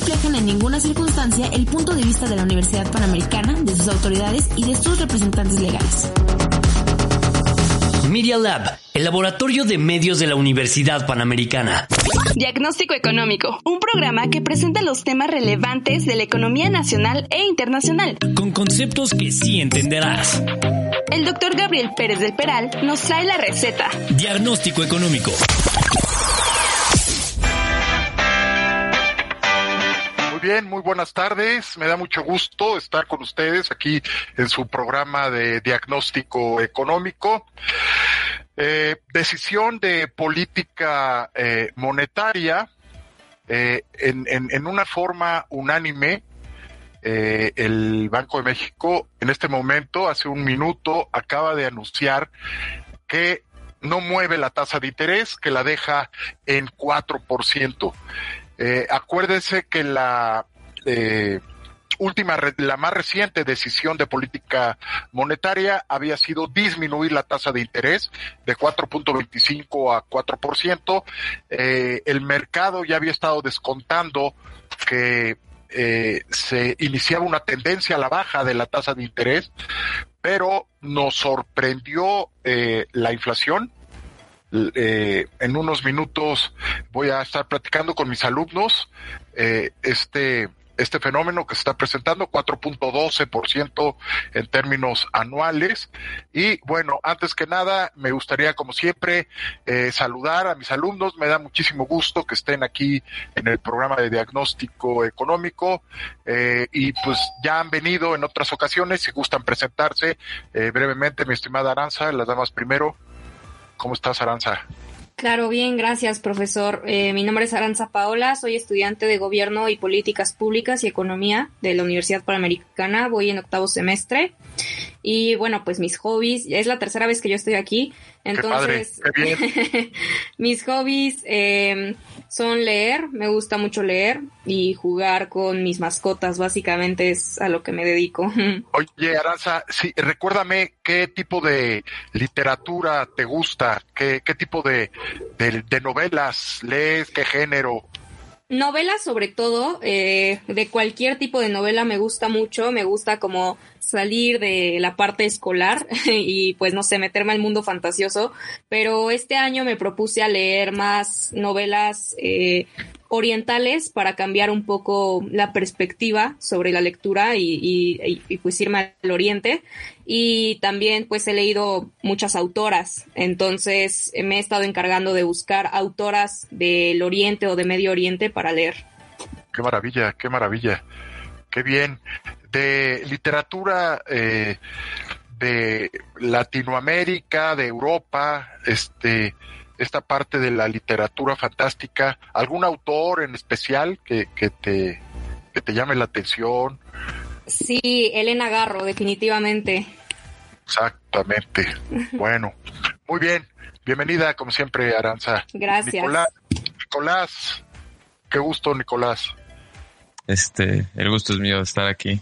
reflejan en ninguna circunstancia el punto de vista de la Universidad Panamericana, de sus autoridades y de sus representantes legales. Media Lab, el laboratorio de medios de la Universidad Panamericana. Diagnóstico Económico, un programa que presenta los temas relevantes de la economía nacional e internacional. Con conceptos que sí entenderás. El doctor Gabriel Pérez del Peral nos trae la receta. Diagnóstico Económico. Bien, muy buenas tardes. Me da mucho gusto estar con ustedes aquí en su programa de diagnóstico económico. Eh, decisión de política eh, monetaria eh, en, en, una forma unánime. el Banco de México en este momento, hace un minuto, acaba de anunciar que no mueve la tasa de interés, que la deja en 4%. Eh, acuérdense que la eh, última, la más reciente decisión de política monetaria había sido disminuir la tasa de interés de 4.25 a 4%. Eh, el mercado ya había estado descontando que eh, se iniciaba una tendencia a la baja de la tasa de interés, pero nos sorprendió eh, la inflación eh, en unos minutos voy a estar platicando con mis alumnos eh, este este fenómeno que se está presentando, 4.12% en términos anuales. Y bueno, antes que nada, me gustaría, como siempre, eh, saludar a mis alumnos. Me da muchísimo gusto que estén aquí en el programa de diagnóstico económico. Eh, y pues ya han venido en otras ocasiones, si gustan presentarse eh, brevemente, mi estimada Aranza, las damas primero. ¿Cómo estás, Aranza? Claro, bien, gracias, profesor. Eh, mi nombre es Aranza Paola, soy estudiante de Gobierno y Políticas Públicas y Economía de la Universidad Panamericana, voy en octavo semestre. Y bueno, pues mis hobbies, es la tercera vez que yo estoy aquí, entonces mis hobbies eh, son leer, me gusta mucho leer y jugar con mis mascotas, básicamente es a lo que me dedico. Oye, Aranza, sí, recuérdame qué tipo de literatura te gusta, qué, qué tipo de, de, novelas lees, qué género. Novelas sobre todo, eh, de cualquier tipo de novela me gusta mucho, me gusta como salir de la parte escolar y pues no sé, meterme al mundo fantasioso, pero este año me propuse a leer más novelas eh, orientales para cambiar un poco la perspectiva sobre la lectura y, pues irme al oriente. Y también pues he leído muchas autoras, entonces me he estado encargando de buscar autoras del oriente o de medio oriente para leer. Qué maravilla, qué maravilla. Qué bien de literatura eh, de Latinoamérica, de Europa, este, esta parte de la literatura fantástica, algún autor en especial que, que te, que te llame la atención. Sí, Elena Garro, definitivamente. Exactamente. bueno, muy bien. Bienvenida, como siempre, Aranza. Gracias. Nicolás, Nicolás, qué gusto, Nicolás. Este, el gusto es mío estar aquí.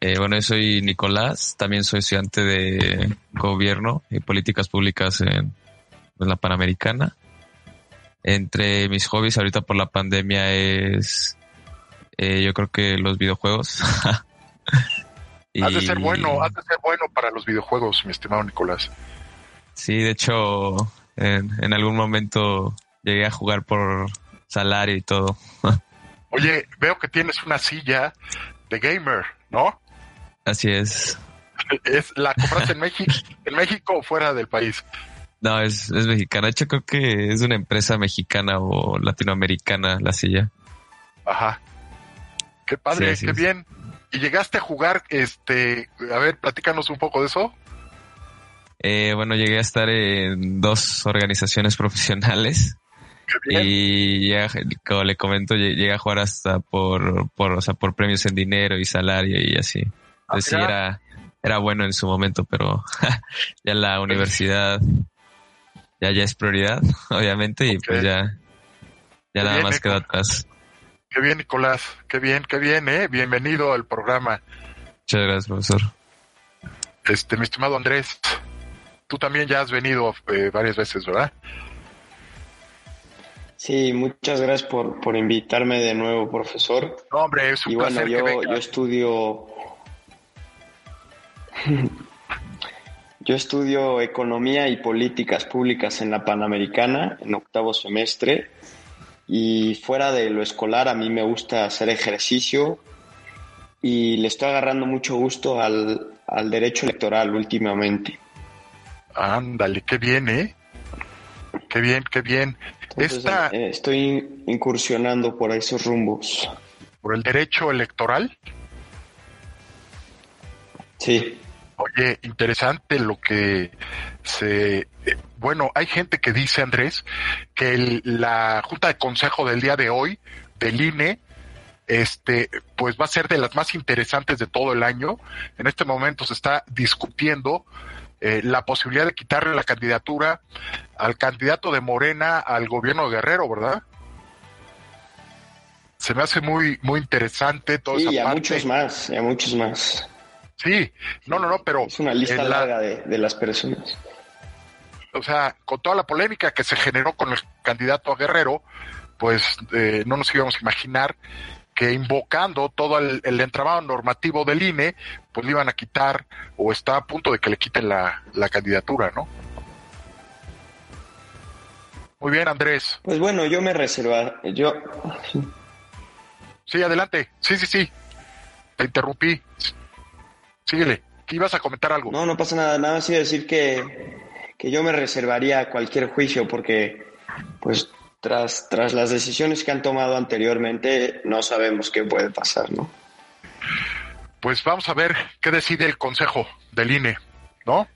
Eh, bueno, yo soy Nicolás, también soy estudiante de gobierno y políticas públicas en, la Panamericana. Entre mis hobbies ahorita por la pandemia es, eh, yo creo que los videojuegos. y... Has de ser bueno, has de ser bueno para los videojuegos, mi estimado Nicolás. Sí, de hecho, en, en algún momento llegué a jugar por salario y todo. Oye, veo que tienes una silla de gamer, ¿no? Así es. ¿Es la compraste en México, en México o fuera del país? No, es, es mexicana. De hecho, creo que es una empresa mexicana o latinoamericana la silla. Ajá. Qué padre, qué bien. ¿Y llegaste a jugar, este, a ver, platícanos un poco de eso? Eh, bueno, llegué a estar en dos organizaciones profesionales. Y ya, como le comento, llegué a jugar hasta por, por, o sea, por premios en dinero y salario y así. Pues sí, era, era bueno en su momento, pero ya la universidad ya ya es prioridad, obviamente, y pues ya, ya nada más queda atrás. Qué bien, Nicolás, qué bien, qué bien, eh. Bienvenido al programa. Muchas gracias, profesor. Este, mi estimado Andrés, tú también ya has venido eh, varias veces, ¿verdad? Sí, muchas gracias por, por invitarme de nuevo, profesor. No, hombre, es un y placer bueno, que yo, yo estudio yo estudio economía y políticas públicas en la Panamericana en octavo semestre y fuera de lo escolar a mí me gusta hacer ejercicio y le estoy agarrando mucho gusto al, al derecho electoral últimamente. Ándale, qué bien, ¿eh? Qué bien, qué bien. Entonces, Esta, eh, estoy incursionando por esos rumbos. por el derecho electoral, Sí. Oye, interesante lo que se... eh, Bueno, hay gente que dice, Andrés, que el- la Junta de Consejo del día de hoy, del INE, este, pues va a ser de las más interesantes de todo el año. En este momento se está discutiendo eh, la posibilidad de quitarle la candidatura al candidato de Morena al gobierno de Guerrero, ¿verdad? Se me hace muy, muy interesante toda Sí, esa y a parte. muchos más, y a muchos más. Sí, no, no, no, pero Es una lista la- larga de, de las personas. o sea, con toda la polémica que se generó con el candidato a Guerrero, pues eh, no nos íbamos a imaginar que invocando todo el, el entramado normativo del INE, pues le iban a quitar o está a punto de que le quiten la, la candidatura, ¿no? Muy bien, Andrés. Pues bueno, yo me reserva, yo Sí, adelante. Sí, sí, sí. Te interrumpí. Síguele. Que ibas a comentar algo. no, no pasa nada, nada más decir que, que yo me reservaría cualquier juicio porque pues tras, tras las decisiones que han tomado anteriormente no sabemos qué puede pasar, ¿no? Pues vamos a ver qué decide el Consejo del INE, ¿no?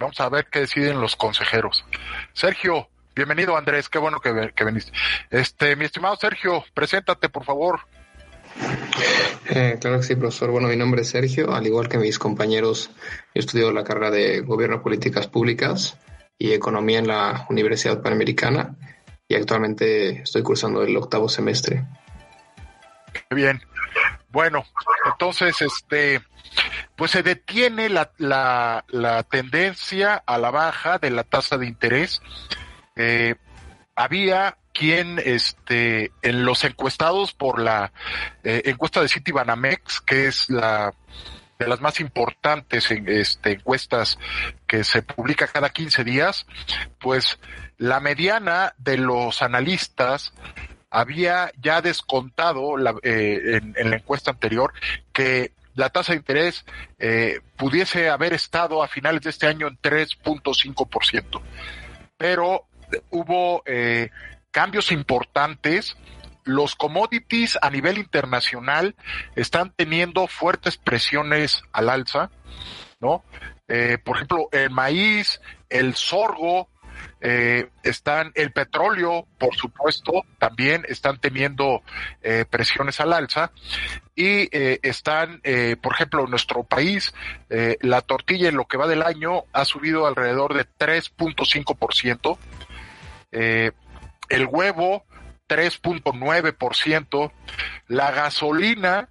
Vamos a ver qué deciden los consejeros. Sergio, bienvenido Andrés, qué bueno que, que veniste. Este, mi estimado Sergio, preséntate por favor. Eh, claro que sí, profesor. Bueno, mi nombre es Sergio, al igual que mis compañeros, yo estudio la carrera de Gobierno, Políticas Públicas y Economía en la Universidad Panamericana y actualmente estoy cursando el octavo semestre. Bien. Bueno, entonces, este, pues se detiene la, la, la tendencia a la baja de la tasa de interés. Eh, había quien, este, en los encuestados por la eh, encuesta de Citibanamex, que es la de las más importantes este, encuestas que se publica cada 15 días, pues la mediana de los analistas había ya descontado la, eh, en, la encuesta anterior que la tasa de interés eh, pudiese haber estado a finales de este año en 3.5%. Pero hubo eh, cambios importantes. Los commodities a nivel internacional están teniendo fuertes presiones al alza, ¿no? Eh, por ejemplo, el maíz, el sorgo, eh, están el petróleo, por supuesto, también están teniendo eh, presiones al alza y están, por ejemplo, en nuestro país, la tortilla en lo que va del año ha subido alrededor de 3.5%, eh, el huevo 3.9%, la gasolina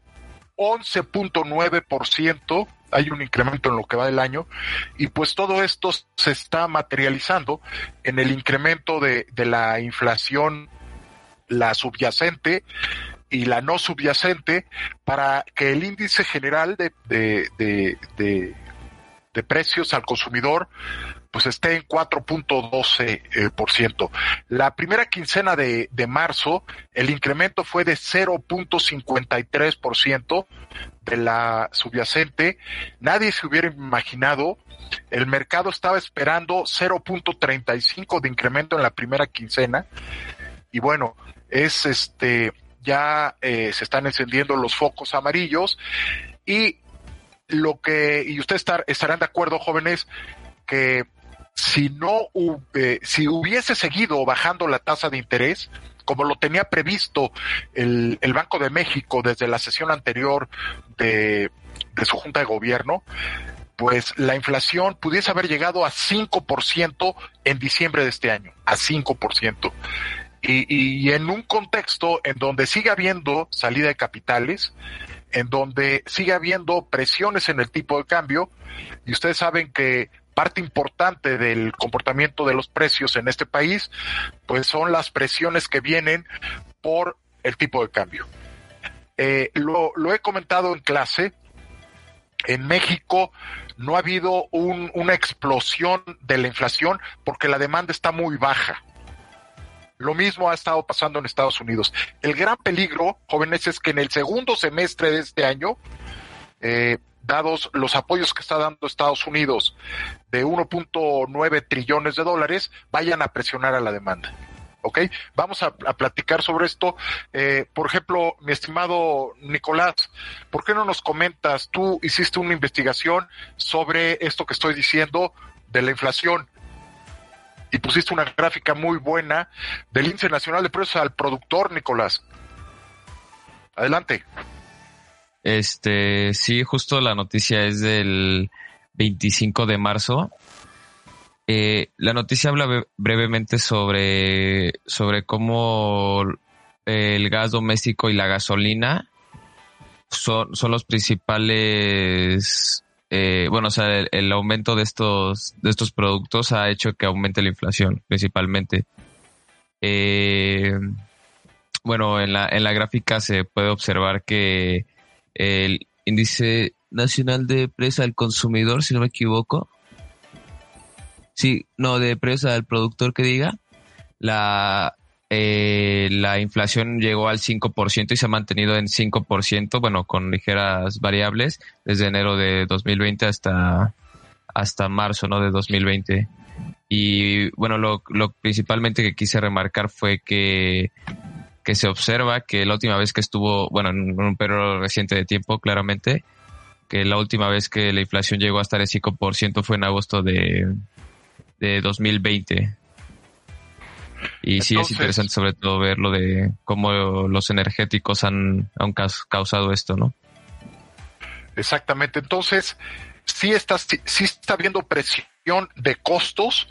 11.9%, hay un incremento en lo que va del año, y pues todo esto se está materializando en el incremento de, de la inflación, la subyacente y la no subyacente, para que el índice general de, de, de, precios al consumidor pues esté en 4.12%. Eh. La primera quincena de, de marzo, el incremento fue de 0.53% de la subyacente. Nadie se hubiera imaginado. El mercado estaba esperando 0.35 de incremento en la primera quincena. Y bueno, es este, ya eh, se están encendiendo los focos amarillos y lo que, y ustedes estar, estarán de acuerdo, jóvenes, que si no eh, si hubiese seguido bajando la tasa de interés, como lo tenía previsto el, Banco de México desde la sesión anterior de, su Junta de Gobierno, pues la inflación pudiese haber llegado a 5% en diciembre de este año, a 5%. Y, y en un contexto en donde sigue habiendo salida de capitales, en donde sigue habiendo presiones en el tipo de cambio, y ustedes saben que parte importante del comportamiento de los precios en este país, pues son las presiones que vienen por el tipo de cambio. Eh, lo, he comentado en clase, en México no ha habido un, una explosión de la inflación porque la demanda está muy baja. Lo mismo ha estado pasando en Estados Unidos. El gran peligro, jóvenes, es que en el segundo semestre de este año, eh, dados los apoyos que está dando Estados Unidos de 1.9 trillones de dólares, vayan a presionar a la demanda. ¿ok? Vamos a, platicar sobre esto. Eh, por ejemplo, mi estimado Nicolás, ¿por qué no nos comentas? Tú hiciste una investigación sobre esto que estoy diciendo de la inflación y pusiste una gráfica muy buena del índice nacional de precios al productor, Nicolás. Adelante. Este, sí, justo la noticia es del 25 de marzo eh, la noticia habla brevemente sobre, sobre cómo el gas doméstico y la gasolina son, son los principales eh, bueno, o sea, el, aumento de estos, de estos productos ha hecho que aumente la inflación, principalmente. Eh, bueno, en la, en la gráfica se puede observar que el índice nacional de presa del consumidor, si no me equivoco, Sí, no, de presa del productor que diga, la, eh, la inflación llegó al 5% y se ha mantenido en 5%, bueno, con ligeras variables, desde enero de 2020 hasta, hasta marzo, ¿no? De 2020. Y bueno, lo, lo principalmente que quise remarcar fue que, que se observa que la última vez que estuvo, bueno, en un periodo reciente de tiempo, claramente, que la última vez que la inflación llegó a estar el 5% fue en agosto de, de 2020. Y sí es interesante sobre todo ver lo de cómo los energéticos han, han causado esto, ¿no? Exactamente. Entonces, sí está, sí está habiendo presión de costos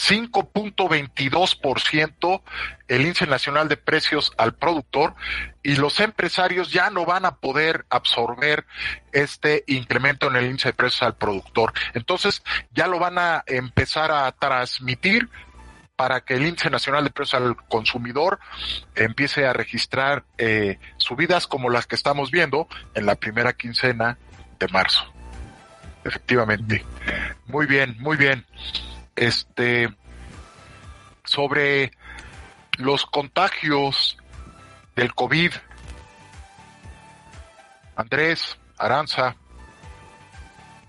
5.22% el índice nacional de precios al productor y los empresarios ya no van a poder absorber este incremento en el índice de precios al productor. Entonces ya lo van a empezar a transmitir para que el índice nacional de precios al consumidor empiece a registrar eh, subidas como las que estamos viendo en la primera quincena de marzo. Efectivamente. Muy bien, muy bien este, sobre los contagios del COVID. Andrés, Aranza,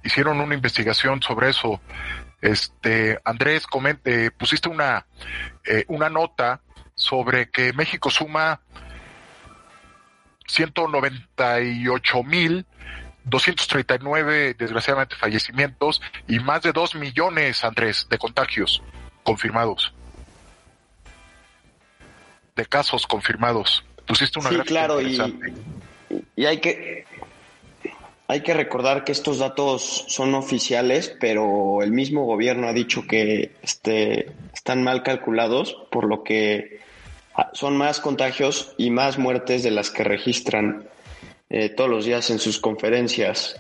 hicieron una investigación sobre eso. Este, Andrés, comente, pusiste una, eh, una nota sobre que México suma 198 mil 239 desgraciadamente fallecimientos y más de 2 millones, Andrés, de contagios confirmados. De casos confirmados. Pusiste una sí, claro, y, y hay que hay que recordar que estos datos son oficiales, pero el mismo gobierno ha dicho que este, están mal calculados, por lo que son más contagios y más muertes de las que registran eh, todos los días en sus conferencias.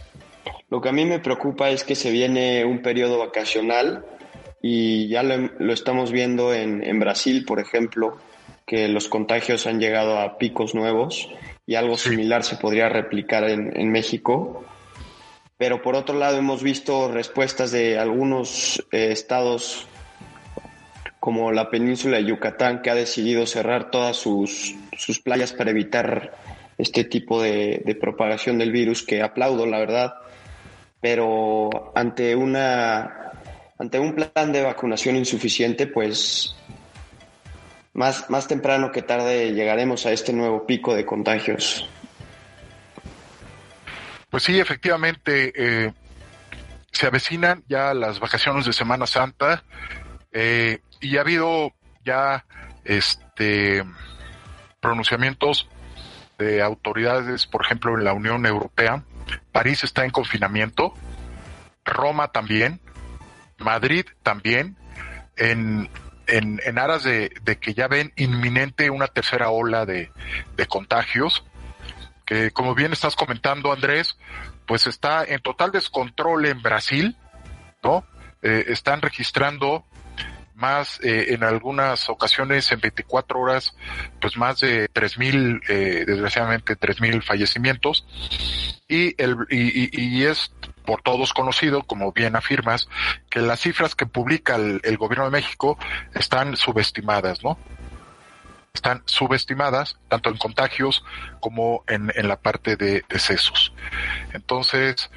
Lo que a mí me preocupa es que se viene un periodo vacacional y ya lo, estamos viendo en, en, Brasil, por ejemplo, que los contagios han llegado a picos nuevos y algo similar se podría replicar en, en, México. Pero por otro lado hemos visto respuestas de algunos eh, estados como la península de Yucatán que ha decidido cerrar todas sus, sus playas para evitar este tipo de, propagación del virus que aplaudo, la verdad, pero ante una ante un plan de vacunación insuficiente, pues más, más temprano que tarde llegaremos a este nuevo pico de contagios. Pues sí, efectivamente, eh, se avecinan ya las vacaciones de Semana Santa eh, y ha habido ya este pronunciamientos de autoridades, por ejemplo, en la Unión Europea. París está en confinamiento, Roma también, Madrid también, en, en, aras de, que ya ven inminente una tercera ola de, de contagios, que como bien estás comentando, Andrés, pues está en total descontrol en Brasil, ¿no? Eh, están registrando más eh, en algunas ocasiones en 24 horas, pues más de 3.000, eh, desgraciadamente 3.000 fallecimientos. Y, el, y, y, es por todos conocido, como bien afirmas, que las cifras que publica el, gobierno de México están subestimadas, ¿no? Están subestimadas tanto en contagios como en, en la parte de decesos. Entonces,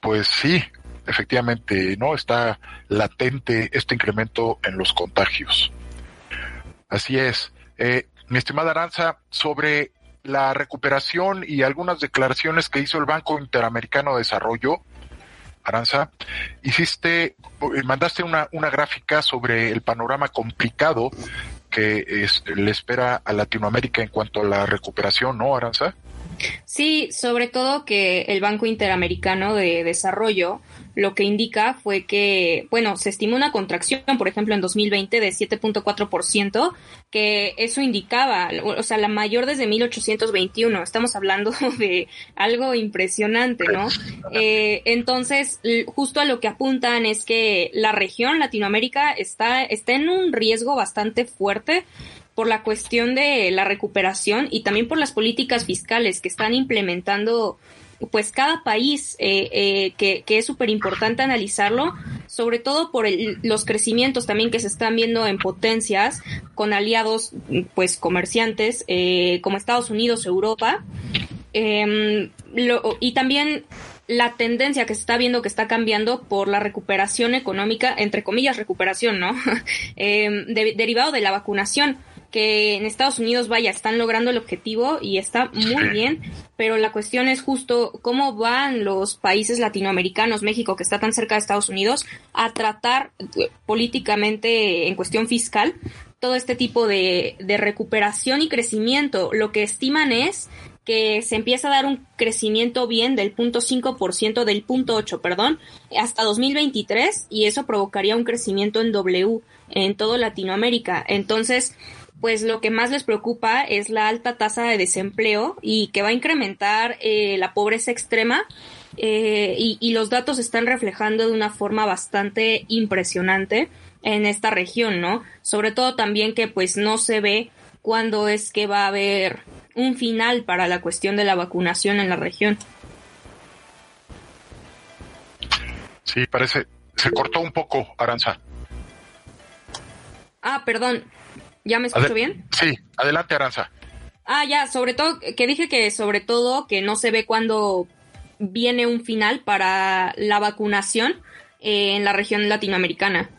pues sí, efectivamente, ¿no? Está latente este incremento en los contagios. Así es. Eh, mi estimada Aranza, sobre la recuperación y algunas declaraciones que hizo el Banco Interamericano de Desarrollo, Aranza, hiciste, mandaste una, una gráfica sobre el panorama complicado que le espera a Latinoamérica en cuanto a la recuperación, ¿no, Aranza? Sí, sobre todo que el Banco Interamericano de Desarrollo lo que indica fue que, bueno, se estimó una contracción, por ejemplo, en 2020 de 7.4%, que eso indicaba, o sea, la mayor desde 1821. Estamos hablando de algo impresionante, ¿no? Eh, entonces, justo a lo que apuntan es que la región Latinoamérica está, está en un riesgo bastante fuerte por la cuestión de la recuperación y también por las políticas fiscales que están implementando pues cada país eh, eh, que, es súper importante analizarlo, sobre todo por los crecimientos también que se están viendo en potencias con aliados pues comerciantes eh, como Estados Unidos, Europa, em, y también la tendencia que se está viendo que está cambiando por la recuperación económica, entre comillas recuperación, ¿no? Em, derivado de la vacunación que en Estados Unidos, vaya, están logrando el objetivo y está muy bien, pero la cuestión es justo cómo van los países latinoamericanos, México, que está tan cerca de Estados Unidos, a tratar eh, políticamente en cuestión fiscal todo este tipo de, de recuperación y crecimiento. Lo que estiman es que se empieza a dar un crecimiento bien del punto 5% del punto 8, perdón, hasta 2023 y eso provocaría un crecimiento en W en todo Latinoamérica. Entonces, pues lo que más les preocupa es la alta tasa de desempleo y que va a incrementar eh, la pobreza extrema eh, y, los datos están reflejando de una forma bastante impresionante en esta región, ¿no? Sobre todo también que pues no se ve cuándo es que va a haber un final para la cuestión de la vacunación en la región. Sí, parece, se cortó un poco, Aranza. Ah, perdón, ¿Ya me escucho bien? Sí, adelante, Aranza. Ah, ya, sobre todo, que dije que sobre todo que no se ve cuando viene un final para la vacunación eh, en la región latinoamericana.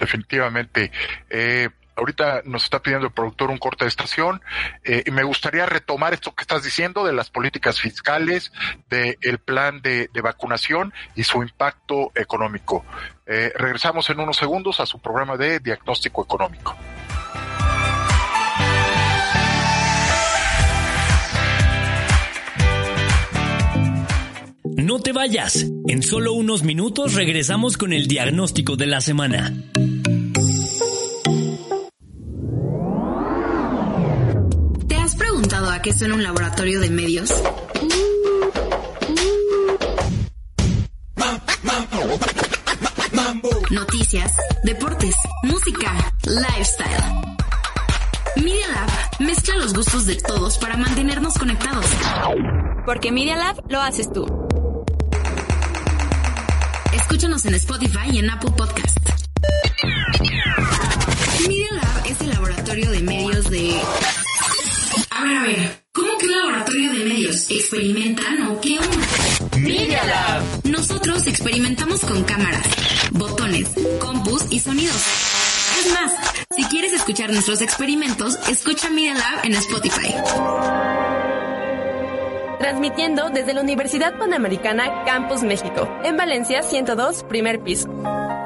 Definitivamente. Eh, ahorita nos está pidiendo el productor un corte de estación eh, y me gustaría retomar esto que estás diciendo de las políticas fiscales, del plan de, de, vacunación y su impacto económico. regresamos en unos segundos a su programa de diagnóstico económico. No te vayas. En solo unos minutos regresamos con el diagnóstico de la semana. ¿Te has preguntado a qué suena un laboratorio de medios? Noticias, deportes, música, lifestyle. Media Lab mezcla los gustos de todos para mantenernos conectados. Porque Media Lab lo haces tú. Escúchanos en Spotify y en Apple Podcast. Media Lab es el laboratorio de medios de... A ver, a ver, ¿cómo que un laboratorio de medios? ¿Experimentan o qué onda? Media Lab. Nosotros experimentamos con cámaras, botones, compus y sonidos. Es más, si quieres escuchar nuestros experimentos, escucha Media Lab en Spotify. Transmitiendo desde la Universidad Panamericana Campus México, en Valencia 102, primer piso.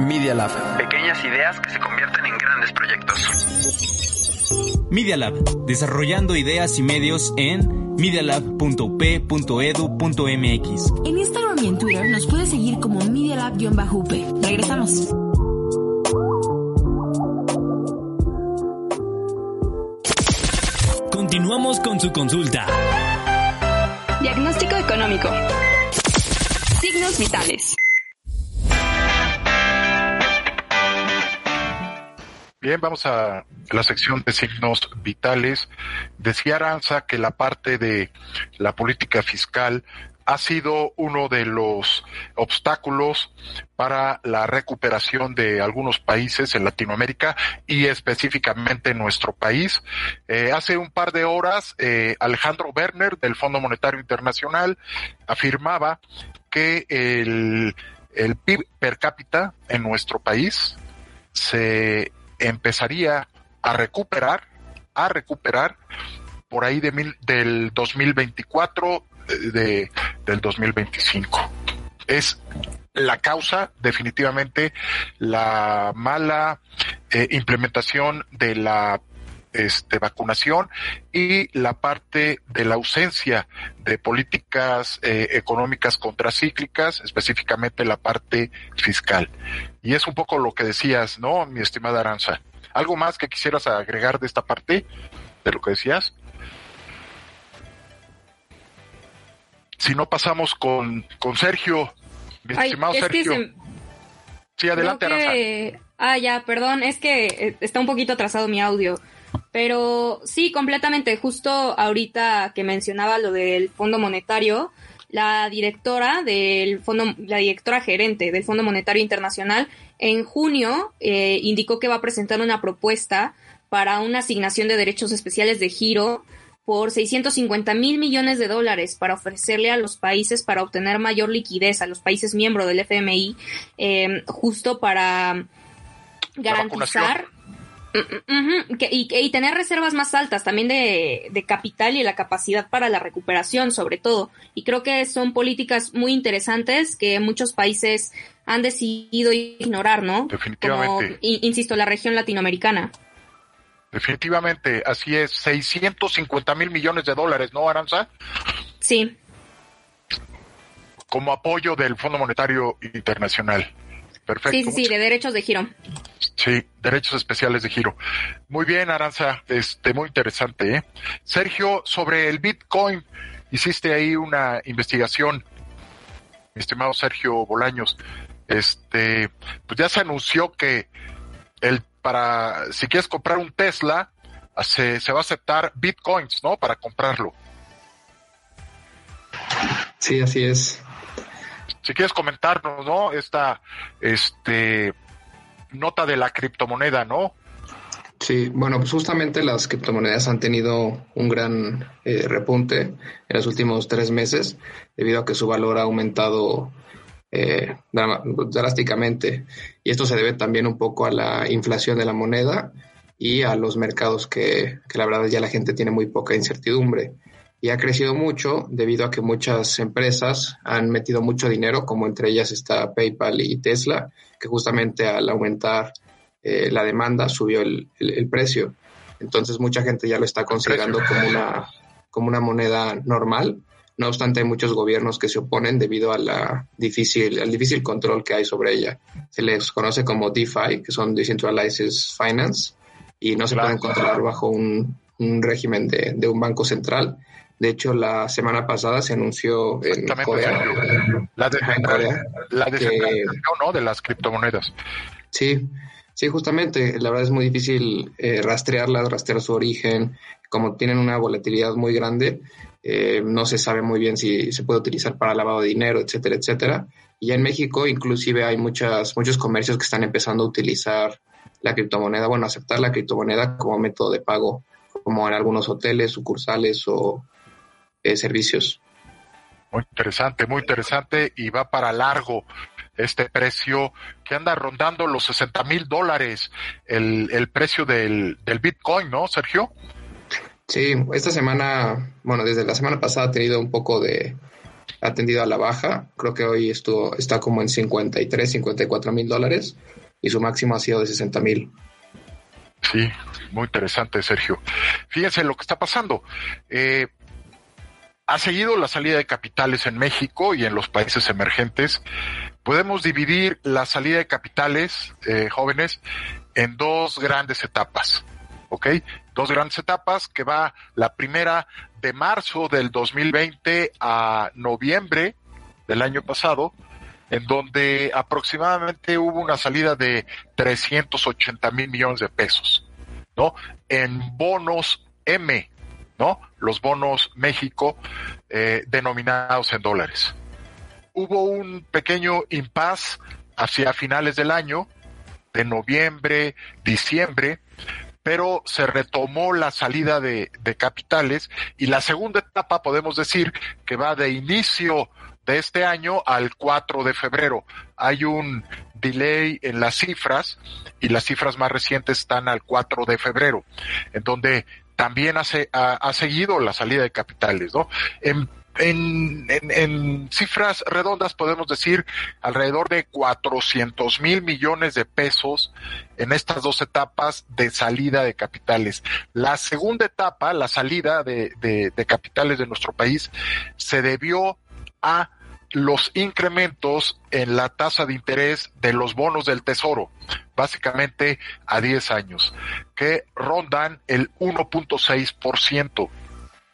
Media Lab. Pequeñas ideas que se convierten en grandes proyectos. Media Lab, desarrollando ideas y medios en medialab.up.edu.mx. En Instagram y en Twitter nos puedes seguir como medialab-up. Regresamos. Continuamos con su consulta. Diagnóstico económico. Signos vitales. Bien, vamos a la sección de signos vitales. Decía Aranza que la parte de la política fiscal ha sido uno de los obstáculos para la recuperación de algunos países en Latinoamérica y específicamente en nuestro país. Eh, hace un par de horas, eh, Alejandro Werner del Fondo Monetario Internacional afirmaba que el, el PIB per cápita en nuestro país se empezaría a recuperar, a recuperar por ahí de mil, del 2024, de, del 2025. Es la causa, definitivamente, la mala eh, implementación de la este, vacunación y la parte de la ausencia de políticas eh, económicas contracíclicas, específicamente la parte fiscal. Y es un poco lo que decías, ¿no, mi estimada Aranza? ¿Algo más que quisieras agregar de esta parte, de lo que decías? Si no pasamos con, con Sergio, mi Ay, estimado es que Sergio. se- Sí, adelante, que- Ah, ya, perdón, es que eh, está un poquito atrasado mi audio. Pero sí, completamente. Justo ahorita que mencionaba lo del Fondo Monetario, la directora del Fondo, la directora gerente del Fondo Monetario Internacional, en junio eh, indicó que va a presentar una propuesta para una asignación de derechos especiales de giro por 650 mil millones de dólares para ofrecerle a los países para obtener mayor liquidez, a los países miembros del FMI, eh, justo para garantizar Mm, mm, ujú, que- y, y tener reservas más altas también de, de capital y la capacidad para la recuperación sobre todo. Y creo que son políticas muy interesantes que muchos países han decidido ignorar, ¿no? Definitivamente. Como, in- insisto, la región latinoamericana. Definitivamente, así es, 650 mil millones de dólares, ¿no, Aranza? Sí. Como apoyo del Fondo Monetario Internacional. Perfecto. Sí, sí, sí, de derechos de giro. Sí, derechos especiales de giro. Muy bien, Aranza, este, muy interesante, ¿eh? Sergio, sobre el Bitcoin, hiciste ahí una investigación, mi estimado Sergio Bolaños. Este, pues ya se anunció que el, para, si quieres comprar un Tesla, se, se va a aceptar Bitcoins, ¿no? Para comprarlo. Sí, así es. Si quieres comentarnos, ¿no? Esta, este, nota de la criptomoneda, ¿no? Sí, bueno, pues justamente las criptomonedas han tenido un gran eh, repunte en los últimos tres meses debido a que su valor ha aumentado eh, drásticamente. Y esto se debe también un poco a la inflación de la moneda y a los mercados que, que la verdad ya la gente tiene muy poca incertidumbre. Y ha crecido mucho debido a que muchas empresas han metido mucho dinero, como entre ellas está PayPal y Tesla, que justamente al aumentar eh, la demanda subió el, el- el precio. Entonces mucha gente ya lo está considerando como una, como una moneda normal. No obstante, hay muchos gobiernos que se oponen debido a la difícil, al difícil control que hay sobre ella. Se les conoce como DeFi, que son Decentralized Finance, y no se pueden controlar bajo un, un régimen de, de un banco central. De hecho, la semana pasada se anunció en Corea. La, de, Ajá, en Corea, la que- ¿no? De las criptomonedas. Sí, sí, justamente. La verdad es muy difícil eh, rastrearlas, rastrear su origen. Como tienen una volatilidad muy grande, eh, no se sabe muy bien si se puede utilizar para lavado de dinero, etcétera, etcétera. Y en México, inclusive, hay muchas, muchos comercios que están empezando a utilizar la criptomoneda, bueno, aceptar la criptomoneda como método de pago, como en algunos hoteles, sucursales o eh, servicios. Muy interesante, muy interesante y va para largo este precio que anda rondando los 60 mil dólares el, el precio del, del Bitcoin, ¿no, Sergio? Sí, esta semana, bueno, desde la semana pasada ha tenido un poco de atendido a la baja. Creo que hoy estuvo, está como en 53, 54 mil dólares y su máximo ha sido de 60 mil. Sí, muy interesante, Sergio. Fíjense lo que está pasando. Eh, ha seguido la salida de capitales en México y en los países emergentes. Podemos dividir la salida de capitales eh, jóvenes en dos grandes etapas. ¿Ok? Dos grandes etapas que va la primera de marzo del 2020 a noviembre del año pasado, en donde aproximadamente hubo una salida de 380 mil millones de pesos, ¿no? En bonos M, ¿no? Los bonos México eh, denominados en dólares. Hubo un pequeño impas hacia finales del año, de noviembre, diciembre, pero se retomó la salida de, capitales y la segunda etapa podemos decir que va de inicio de este año al 4 de febrero. Hay un delay en las cifras y las cifras más recientes están al 4 de febrero, en donde también ha, seguido la salida de capitales, ¿no? En, cifras redondas podemos decir alrededor de 400 mil millones de pesos en estas dos etapas de salida de capitales. La segunda etapa, la salida de capitales de nuestro país, se debió a los incrementos en la tasa de interés de los bonos del tesoro, básicamente a 10 años, que rondan el 1.6%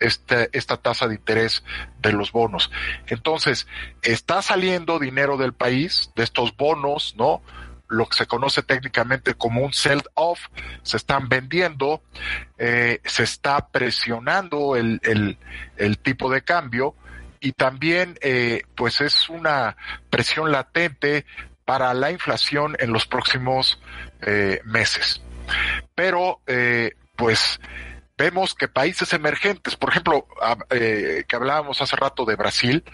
esta tasa de interés de los bonos. Entonces, está saliendo dinero del país, de estos bonos, ¿no? Lo que se conoce técnicamente como un sell-off, se están vendiendo, eh, se está presionando el, el, tipo de cambio y también, eh, pues es una presión latente para la inflación en los próximos eh, meses. Pero, pues, vemos que países emergentes, por ejemplo, eh, que hablábamos hace rato de Brasil,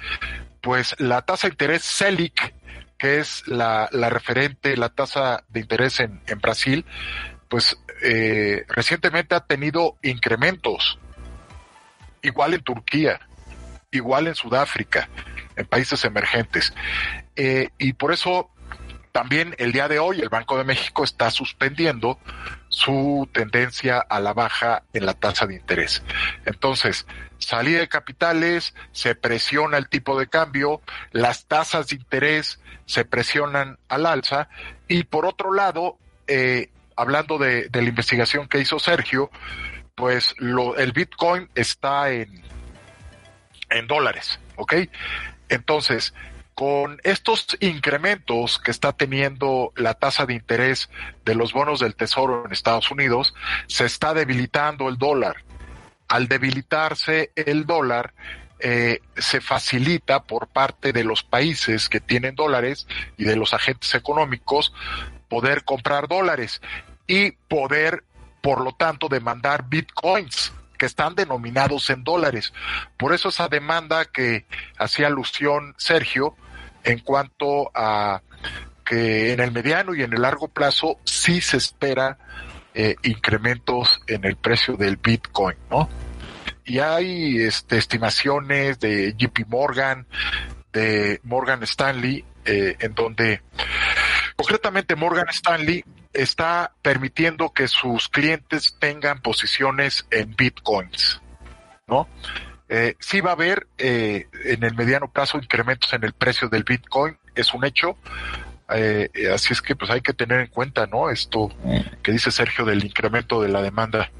pues la tasa de interés CELIC, que es la, la referente, la tasa de interés en, en Brasil, pues eh, recientemente ha tenido incrementos. Igual en Turquía, igual en Sudáfrica, en países emergentes. Eh, y por eso también el día de hoy el Banco de México está suspendiendo su tendencia a la baja en la tasa de interés. Entonces, salida de capitales, se presiona el tipo de cambio, las tasas de interés se presionan al alza y por otro lado, eh, hablando de, la investigación que hizo Sergio, pues el Bitcoin está en, en dólares, ¿ok? Entonces, con estos incrementos que está teniendo la tasa de interés de los bonos del Tesoro en Estados Unidos, se está debilitando el dólar. Al debilitarse el dólar, eh, se facilita por parte de los países que tienen dólares y de los agentes económicos poder comprar dólares y poder, por lo tanto, demandar bitcoins que están denominados en dólares. Por eso esa demanda que hacía alusión Sergio, en cuanto a que en el mediano y en el largo plazo sí se espera eh, incrementos en el precio del Bitcoin, ¿no? Y hay este, estimaciones de JP Morgan, de Morgan Stanley, eh, en donde concretamente Morgan Stanley está permitiendo que sus clientes tengan posiciones en Bitcoins, ¿no? Eh, sí va a haber eh, en el mediano plazo incrementos en el precio del Bitcoin, es un hecho. Eh, así es que pues hay que tener en cuenta, ¿no? Esto que dice Sergio del incremento de la demanda.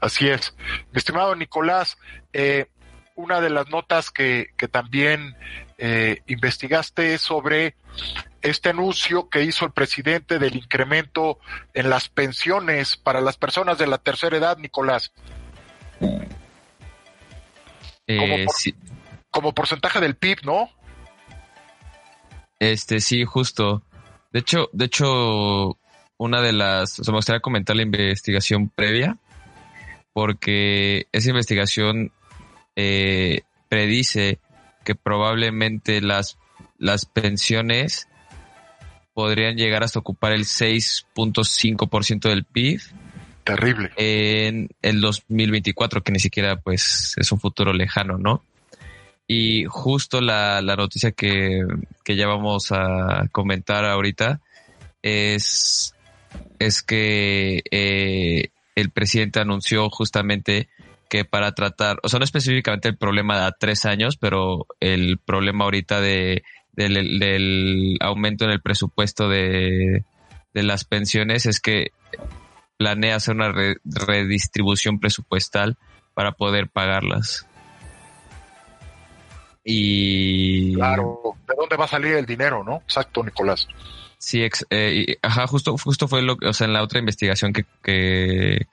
Así es. Mi estimado Nicolás, eh, una de las notas que, que también eh, investigaste es sobre este anuncio que hizo el presidente del incremento en las pensiones para las personas de la tercera edad, Nicolás. Eh, como, por, sí. como porcentaje del PIB, ¿no? Este, sí, justo. De hecho, de hecho, una de las, o sea, me gustaría comentar la investigación previa, porque esa investigación eh, predice que probablemente las, las pensiones podrían llegar hasta ocupar el 6.5% del PIB Terrible. En el 2024, que ni siquiera pues es un futuro lejano, ¿no? Y justo la, la noticia que, que ya vamos a comentar ahorita es, es que eh, el presidente anunció justamente que para tratar, o sea, no específicamente el problema a tres años, pero el problema ahorita de, del, del aumento en el presupuesto de, de las pensiones es que planea hacer una redistribución presupuestal para poder pagarlas. Y. Claro, ¿de dónde va a salir el dinero, no? Exacto, Nicolás. Sí, eh, ajá, justo, justo fue lo que, o sea, en la otra investigación que, que,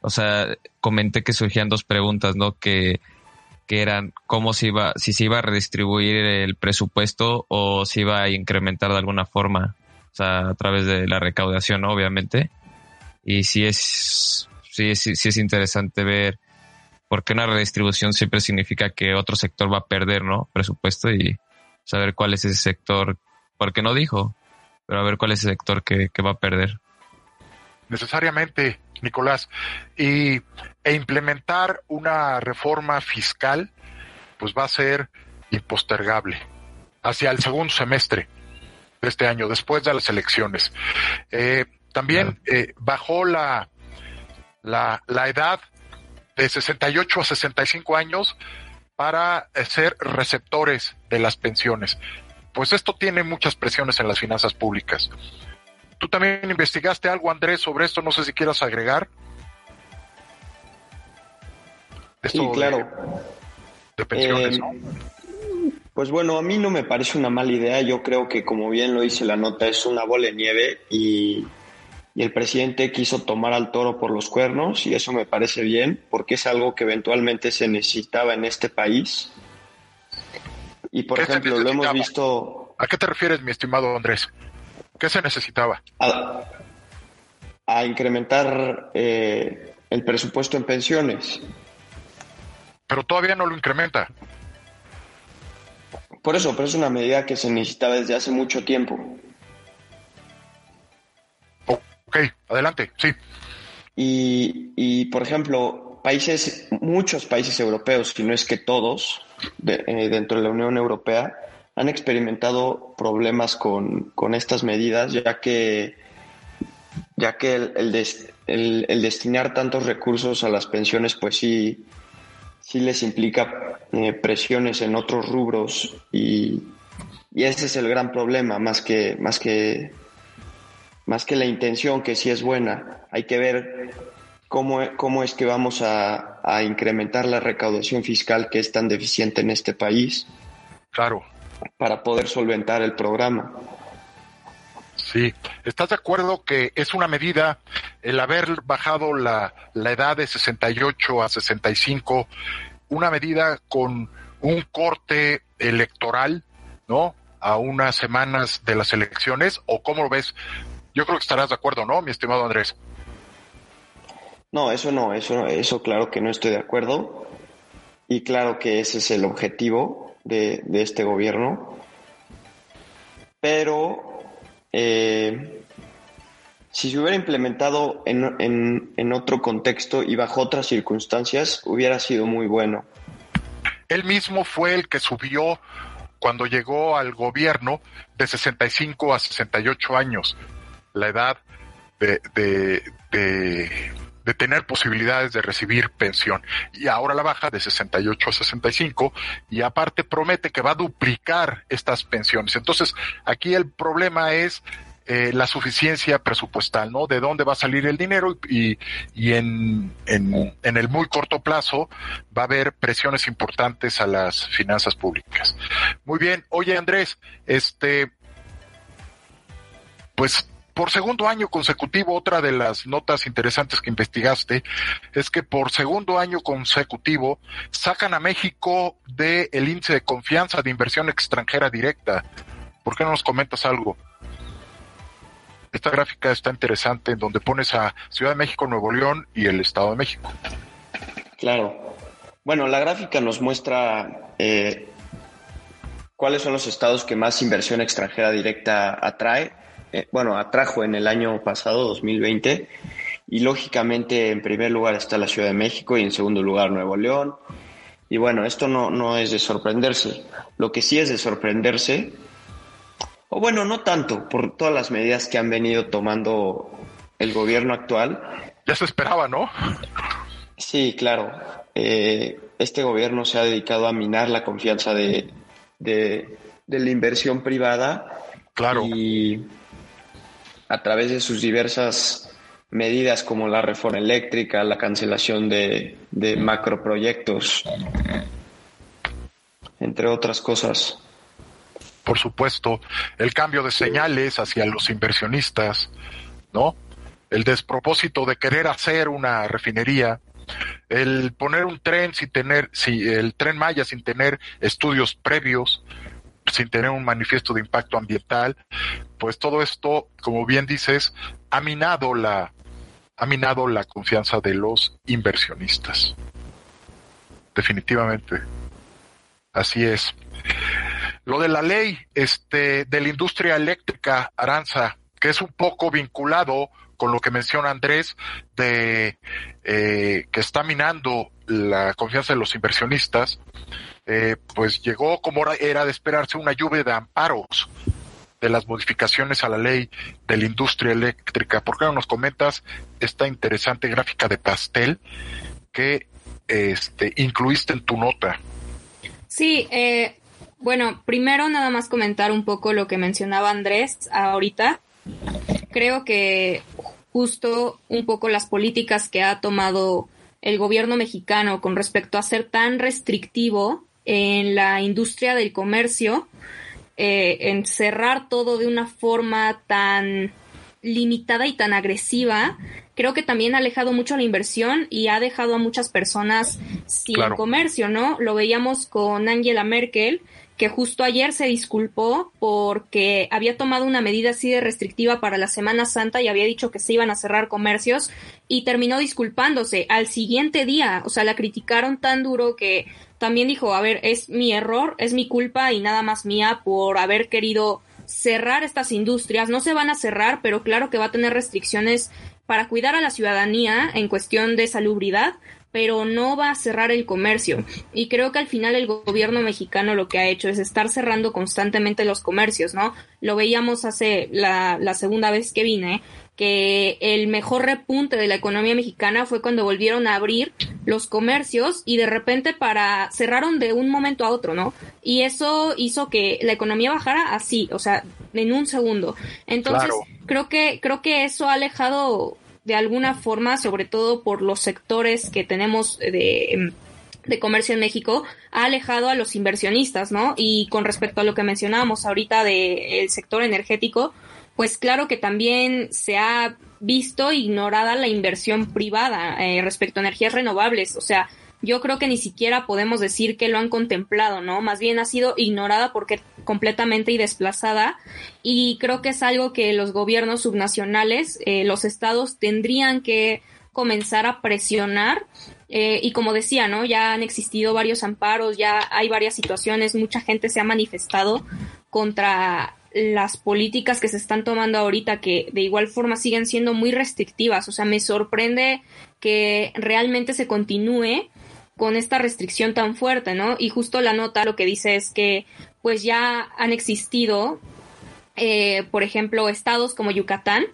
o sea, comenté que surgían dos preguntas, ¿no? Que, que eran cómo se iba, si se iba a redistribuir el presupuesto o si iba a incrementar de alguna forma, o sea, a través de la recaudación, obviamente. Y sí es, sí, sí, sí es interesante ver porque una redistribución siempre significa que otro sector va a perder, ¿no? Presupuesto y saber cuál es ese sector, porque no dijo, pero a ver cuál es el sector que, va a perder. Necesariamente, Nicolás. Y, e implementar una reforma fiscal, pues va a ser impostergable hacia el segundo semestre de este año, después de las elecciones. Eh, también eh, bajó la, la, la edad de 68 a 65 años para eh, ser receptores de las pensiones. Pues esto tiene muchas presiones en las finanzas públicas. Tú también investigaste algo, Andrés, sobre esto, no sé si quieras agregar. sí, claro. De, pensiones, ¿no? Eh, pues bueno, a mí no me parece una mala idea. Yo creo que, como bien lo dice la nota, es una bola de nieve y y el presidente quiso tomar al toro por los cuernos y eso me parece bien porque es algo que eventualmente se necesitaba en este país. Y por ejemplo, lo hemos visto... ¿A qué te refieres, mi estimado Andrés? ¿Qué se necesitaba? A, incrementar eh, el presupuesto en pensiones. Pero todavía no lo incrementa. Por eso, pero es una medida que se necesitaba desde hace mucho tiempo. Ok, adelante, sí. Y, por ejemplo, países, muchos países europeos, si no es que todos, eh, dentro de la Unión Europea, han experimentado problemas con, estas medidas, ya que, ya que el, destinar tantos recursos a las pensiones, pues sí, sí les implica eh, presiones en otros rubros y, y ese es el gran problema, más que, más que más que la intención, que sí es buena. Hay que ver cómo, cómo es que vamos a, a, incrementar la recaudación fiscal que es tan deficiente en este país. Claro. Para poder solventar el programa. Sí, ¿estás de acuerdo que es una medida el haber bajado la, la edad de 68 a 65, una medida con un corte electoral, ¿no? A unas semanas de las elecciones, o cómo lo ves? Yo creo que estarás de acuerdo, ¿no, mi estimado Andrés? No, eso no, eso, eso claro que no estoy de acuerdo. Y claro que ese es el objetivo de, este gobierno. Pero eh, si se hubiera implementado en, en otro contexto y bajo otras circunstancias, hubiera sido muy bueno. Él mismo fue el que subió cuando llegó al gobierno de 65 a 68 años la edad de, de, de, tener posibilidades de recibir pensión. Y ahora la baja de 68 a 65 y aparte promete que va a duplicar estas pensiones. Entonces, aquí el problema es eh, la suficiencia presupuestal, ¿no? De dónde va a salir el dinero y, y en, en, en, el muy corto plazo va a haber presiones importantes a las finanzas públicas. Muy bien. Oye, Andrés, este, pues por segundo año consecutivo, otra de las notas interesantes que investigaste es que por segundo año consecutivo sacan a México del el índice de confianza de inversión extranjera directa. ¿Por qué no nos comentas algo? Esta gráfica está interesante en donde pones a Ciudad de México, Nuevo León y el Estado de México. Claro. Bueno, la gráfica nos muestra eh, cuáles son los estados que más inversión extranjera directa atrae eh, bueno, atrajo en el año pasado, 2020, Y lógicamente en primer lugar está la Ciudad de México y en segundo lugar Nuevo León. Y bueno, esto no, no es de sorprenderse. Lo que sí es de sorprenderse, o bueno, no tanto, por todas las medidas que han venido tomando el gobierno actual. Ya se esperaba, ¿no? Sí, claro. Eh, este gobierno se ha dedicado a minar la confianza de, de, de la inversión privada. Claro. Y a través de sus diversas medidas como la reforma eléctrica, la cancelación de, de macroproyectos, entre otras cosas. Por supuesto, el cambio de señales hacia los inversionistas, ¿no? El despropósito de querer hacer una refinería, el poner un tren sin tener, si el tren Maya sin tener estudios previos, sin tener un manifiesto de impacto ambiental, pues todo esto, como bien dices, ha minado la, ha minado la confianza de los inversionistas. Definitivamente. Así es. Lo de la ley este, de la industria eléctrica, Aranza, que es un poco vinculado con lo que menciona Andrés, de eh, que está minando la confianza de los inversionistas, eh, pues llegó como era de esperarse una lluvia de amparos de las modificaciones a la ley de la industria eléctrica. ¿Por qué no nos comentas esta interesante gráfica de pastel que este, incluiste en tu nota? Sí, eh, bueno, primero nada más comentar un poco lo que mencionaba Andrés ahorita. Creo que justo un poco las políticas que ha tomado el gobierno mexicano con respecto a ser tan restrictivo en la industria del comercio, eh, en cerrar todo de una forma tan limitada y tan agresiva, creo que también ha alejado mucho la inversión y ha dejado a muchas personas sin comercio, ¿no? Lo veíamos con Angela Merkel, que justo ayer se disculpó porque había tomado una medida así de restrictiva para la Semana Santa y había dicho que se iban a cerrar comercios y terminó disculpándose al siguiente día. O sea, la criticaron tan duro que también dijo, a ver, es mi error, es mi culpa y nada más mía por haber querido cerrar estas industrias. No se van a cerrar, pero claro que va a tener restricciones para cuidar a la ciudadanía en cuestión de salubridad, pero no va a cerrar el comercio. Y creo que al final el gobierno mexicano lo que ha hecho es estar cerrando constantemente los comercios, ¿no? Lo veíamos hace la, la segunda vez que vine, que el mejor repunte de la economía mexicana fue cuando volvieron a abrir los comercios y de repente para cerraron de un momento a otro, ¿no? Y eso hizo que la economía bajara así, o sea, en un segundo. Entonces, creo que creo que eso ha alejado de alguna forma, sobre todo por los sectores que tenemos de de comercio en México ha alejado a los inversionistas, ¿no? Y con respecto a lo que mencionábamos ahorita del sector energético, pues claro que también se ha visto ignorada la inversión privada eh, respecto a energías renovables. O sea, yo creo que ni siquiera podemos decir que lo han contemplado, ¿no? Más bien ha sido ignorada porque completamente y desplazada y creo que es algo que los gobiernos subnacionales, eh, los estados tendrían que comenzar a presionar eh, y como decía, ¿no? Ya han existido varios amparos, ya hay varias situaciones, mucha gente se ha manifestado contra las políticas que se están tomando ahorita, que de igual forma siguen siendo muy restrictivas. O sea, me sorprende que realmente se continúe con esta restricción tan fuerte, ¿no? Y justo la nota lo que dice es que pues ya han existido, eh, por ejemplo, estados como Yucatán,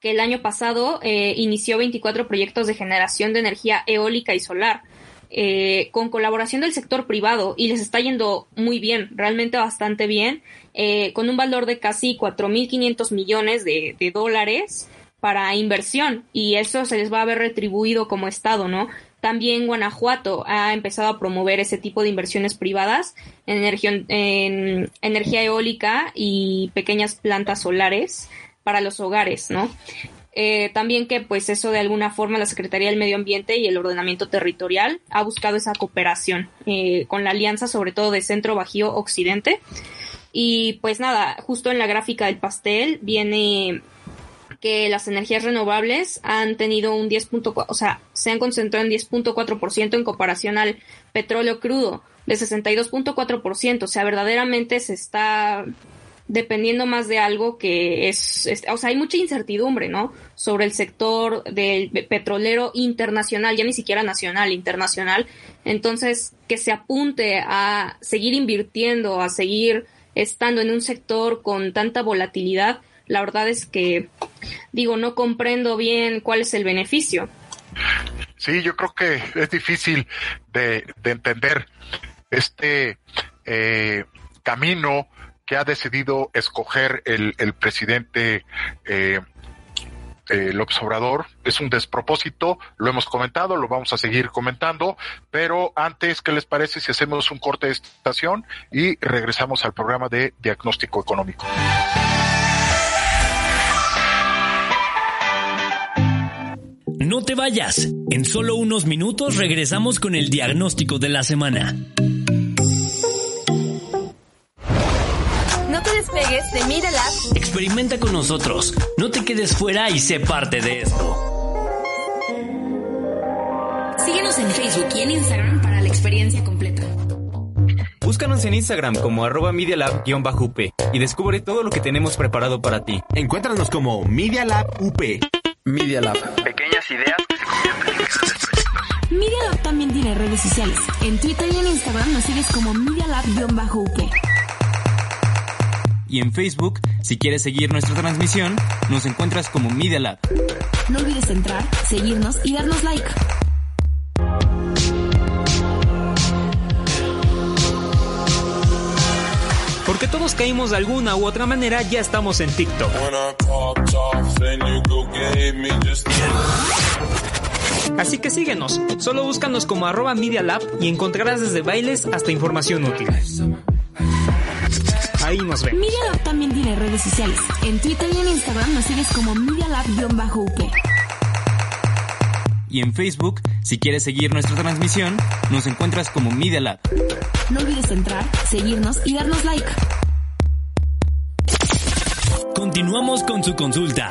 que el año pasado eh, inició 24 proyectos de generación de energía eólica y solar. Eh, con colaboración del sector privado y les está yendo muy bien, realmente bastante bien, eh, con un valor de casi 4.500 millones de, de dólares para inversión y eso se les va a ver retribuido como Estado, ¿no? También Guanajuato ha empezado a promover ese tipo de inversiones privadas en energía, en energía eólica y pequeñas plantas solares para los hogares, ¿no? Eh, también que pues eso de alguna forma la Secretaría del Medio Ambiente y el Ordenamiento Territorial ha buscado esa cooperación eh, con la alianza sobre todo de Centro Bajío Occidente. Y pues nada, justo en la gráfica del pastel viene que las energías renovables han tenido un 10.4, o sea, se han concentrado en 10.4% en comparación al petróleo crudo de 62.4%, o sea, verdaderamente se está dependiendo más de algo que es, o sea, hay mucha incertidumbre, ¿no? Sobre el sector del petrolero internacional, ya ni siquiera nacional, internacional. Entonces, que se apunte a seguir invirtiendo, a seguir estando en un sector con tanta volatilidad, la verdad es que, digo, no comprendo bien cuál es el beneficio. Sí, yo creo que es difícil de, entender este eh, camino que ha decidido escoger el, presidente eh, el observador es un despropósito, lo hemos comentado, lo vamos a seguir comentando, pero antes, ¿qué les parece si hacemos un corte de estación y regresamos al programa de diagnóstico económico? No te vayas, en solo unos minutos regresamos con el diagnóstico de la semana. No te despegues de Media Experimenta con nosotros. No te quedes fuera y sé parte de esto. Síguenos en Facebook y en Instagram para la experiencia completa. Búscanos en Instagram como arroba up y descubre todo lo que tenemos preparado para ti. Encuéntranos como Media Lab UP. Media Lab. Pequeñas ideas que se convierten en grandes proyectos. Media Lab también tiene redes sociales. En Twitter y en Instagram nos sigues como Media Lab-UP y en Facebook, si quieres seguir nuestra transmisión, nos encuentras como Media Lab. No olvides entrar, seguirnos y darnos like. Porque todos caímos de alguna u otra manera, ya estamos en TikTok. Así que síguenos, solo búscanos como arroba Media Lab y encontrarás desde bailes hasta información útil. Ahí nos ven. Media Lab también tiene redes sociales. En Twitter y en Instagram nos sigues como Media Lab-UP. Y en Facebook, si quieres seguir nuestra transmisión, nos encuentras como Media Lab. No olvides entrar, seguirnos y darnos like. Continuamos con su consulta.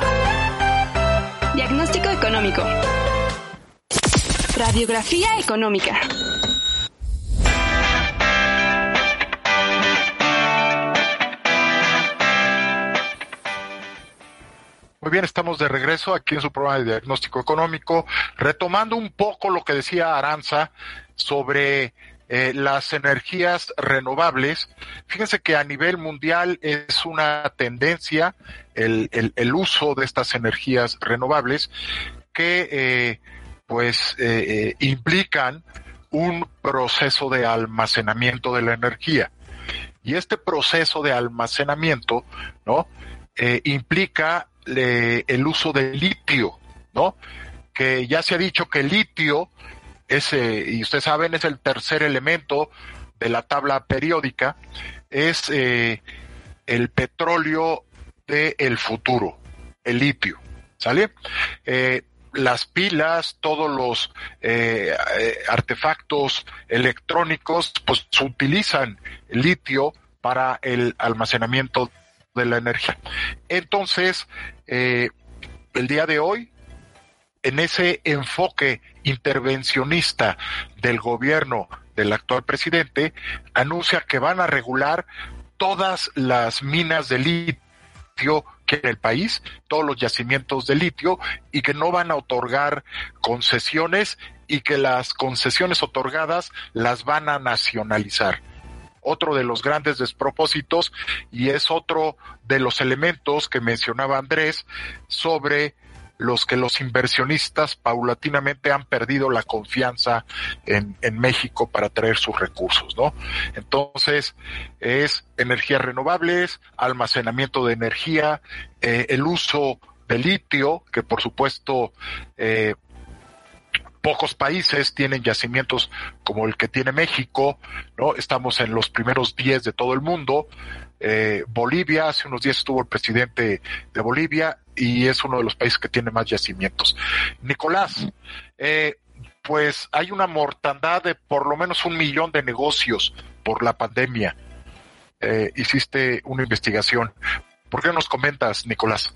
Diagnóstico económico. Radiografía económica. Muy bien, estamos de regreso aquí en su programa de diagnóstico económico, retomando un poco lo que decía Aranza sobre eh, las energías renovables. Fíjense que a nivel mundial es una tendencia el, el, uso de estas energías renovables que eh, pues eh, implican un proceso de almacenamiento de la energía. Y este proceso de almacenamiento, ¿no? implica el uso del litio, ¿no? Que ya se ha dicho que el litio es, y ustedes saben, es el tercer elemento de la tabla periódica, es eh, el petróleo del futuro, el litio, ¿sale? Eh, las pilas, todos los eh, artefactos electrónicos, pues utilizan litio para el almacenamiento de la energía. Entonces, eh, el día de hoy, en ese enfoque intervencionista del gobierno del actual presidente, anuncia que van a regular todas las minas de litio que en el país, todos los yacimientos de litio, y que no van a otorgar concesiones y que las concesiones otorgadas las van a nacionalizar. Otro de los grandes despropósitos y es otro de los elementos que mencionaba Andrés sobre los que los inversionistas paulatinamente han perdido la confianza en, México para traer sus recursos, ¿no? Entonces, es energías renovables, almacenamiento de energía, eh, el uso de litio, que por supuesto eh, pocos países tienen yacimientos como el que tiene México, ¿no? Estamos en los primeros 10 de todo el mundo. Eh, Bolivia, hace unos días estuvo el presidente de Bolivia y es uno de los países que tiene más yacimientos. Nicolás, eh, pues hay una mortandad de por lo menos un millón de negocios por la pandemia. Eh, hiciste una investigación. ¿Por qué nos comentas, Nicolás?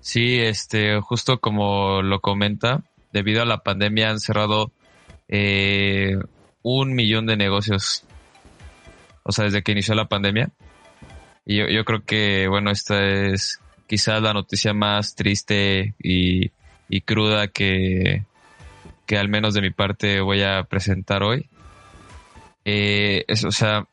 Sí, este, justo como lo comenta, debido a la pandemia han cerrado eh, un millón de negocios. O sea, desde que inició la pandemia. Y yo, yo creo que, bueno, esta es quizás la noticia más triste y, y cruda que, que al menos de mi parte voy a presentar hoy. Eh, es, o sea,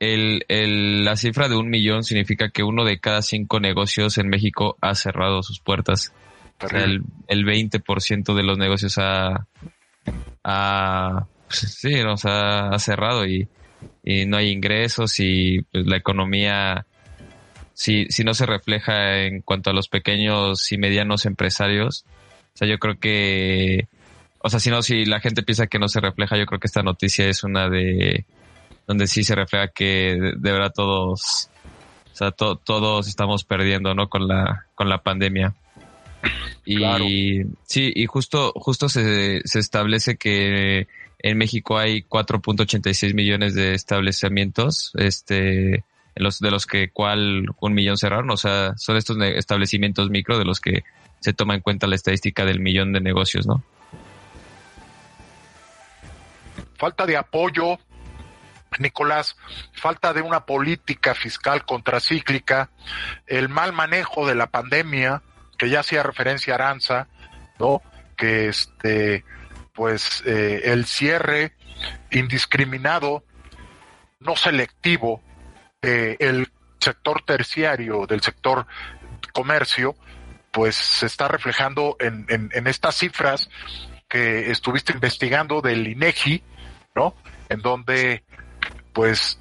el, el, la cifra de un millón significa que uno de cada cinco negocios en México ha cerrado sus puertas. El, el 20% de los negocios ha, ha pues, sí, sea, ha cerrado y, y no hay ingresos y pues, la economía, si, si no se refleja en cuanto a los pequeños y medianos empresarios, o sea, yo creo que, o sea, si no, si la gente piensa que no se refleja, yo creo que esta noticia es una de, donde sí se refleja que de, de verdad todos, o sea, to, todos estamos perdiendo, ¿no? Con la, con la pandemia. Y Claro. sí, y justo, justo se, se establece que en México hay 4.86 millones de establecimientos, este, de los que cual un millón cerraron, o sea, son estos establecimientos micro de los que se toma en cuenta la estadística del millón de negocios, ¿no? falta de apoyo, Nicolás, falta de una política fiscal contracíclica, el mal manejo de la pandemia, que ya hacía referencia a Aranza, ¿no? Que este, pues eh, el cierre indiscriminado, no selectivo, del sector terciario, del sector comercio, pues se está reflejando en, en, en estas cifras que estuviste investigando del INEGI, ¿no? En donde, pues,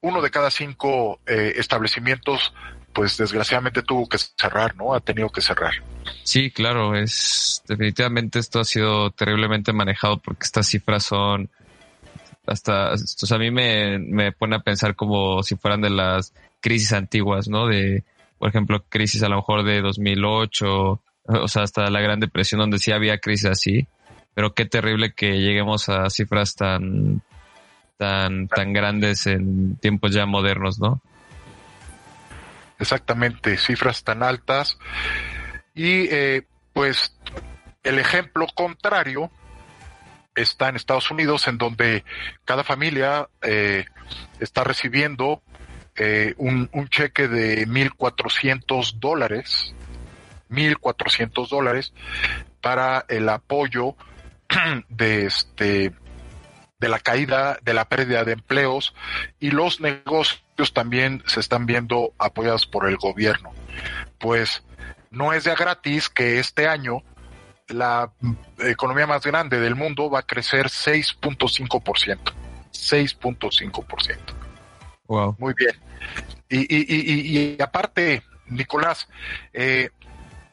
uno de cada cinco eh, establecimientos, pues, desgraciadamente tuvo que cerrar, ¿no? Ha tenido que cerrar. Sí, claro, es definitivamente esto ha sido terriblemente manejado porque estas cifras son hasta, o a mí me, me pone a pensar como si fueran de las crisis antiguas, ¿no? De, por ejemplo, crisis a lo mejor de 2008, o sea, hasta la Gran Depresión donde sí había crisis así, pero qué terrible que lleguemos a cifras tan, tan, tan grandes en tiempos ya modernos, ¿no? Exactamente, cifras tan altas. Y eh, pues el ejemplo contrario está en Estados Unidos, en donde cada familia eh, está recibiendo eh, un, cheque de 1.400 dólares, 1.400 dólares para el apoyo de este de la caída, de la pérdida de empleos y los negocios también se están viendo apoyados por el gobierno. Pues no es de gratis que este año la economía más grande del mundo va a crecer 6.5%. 6.5%. Wow. Muy bien. Y, y, y, y aparte, Nicolás, eh,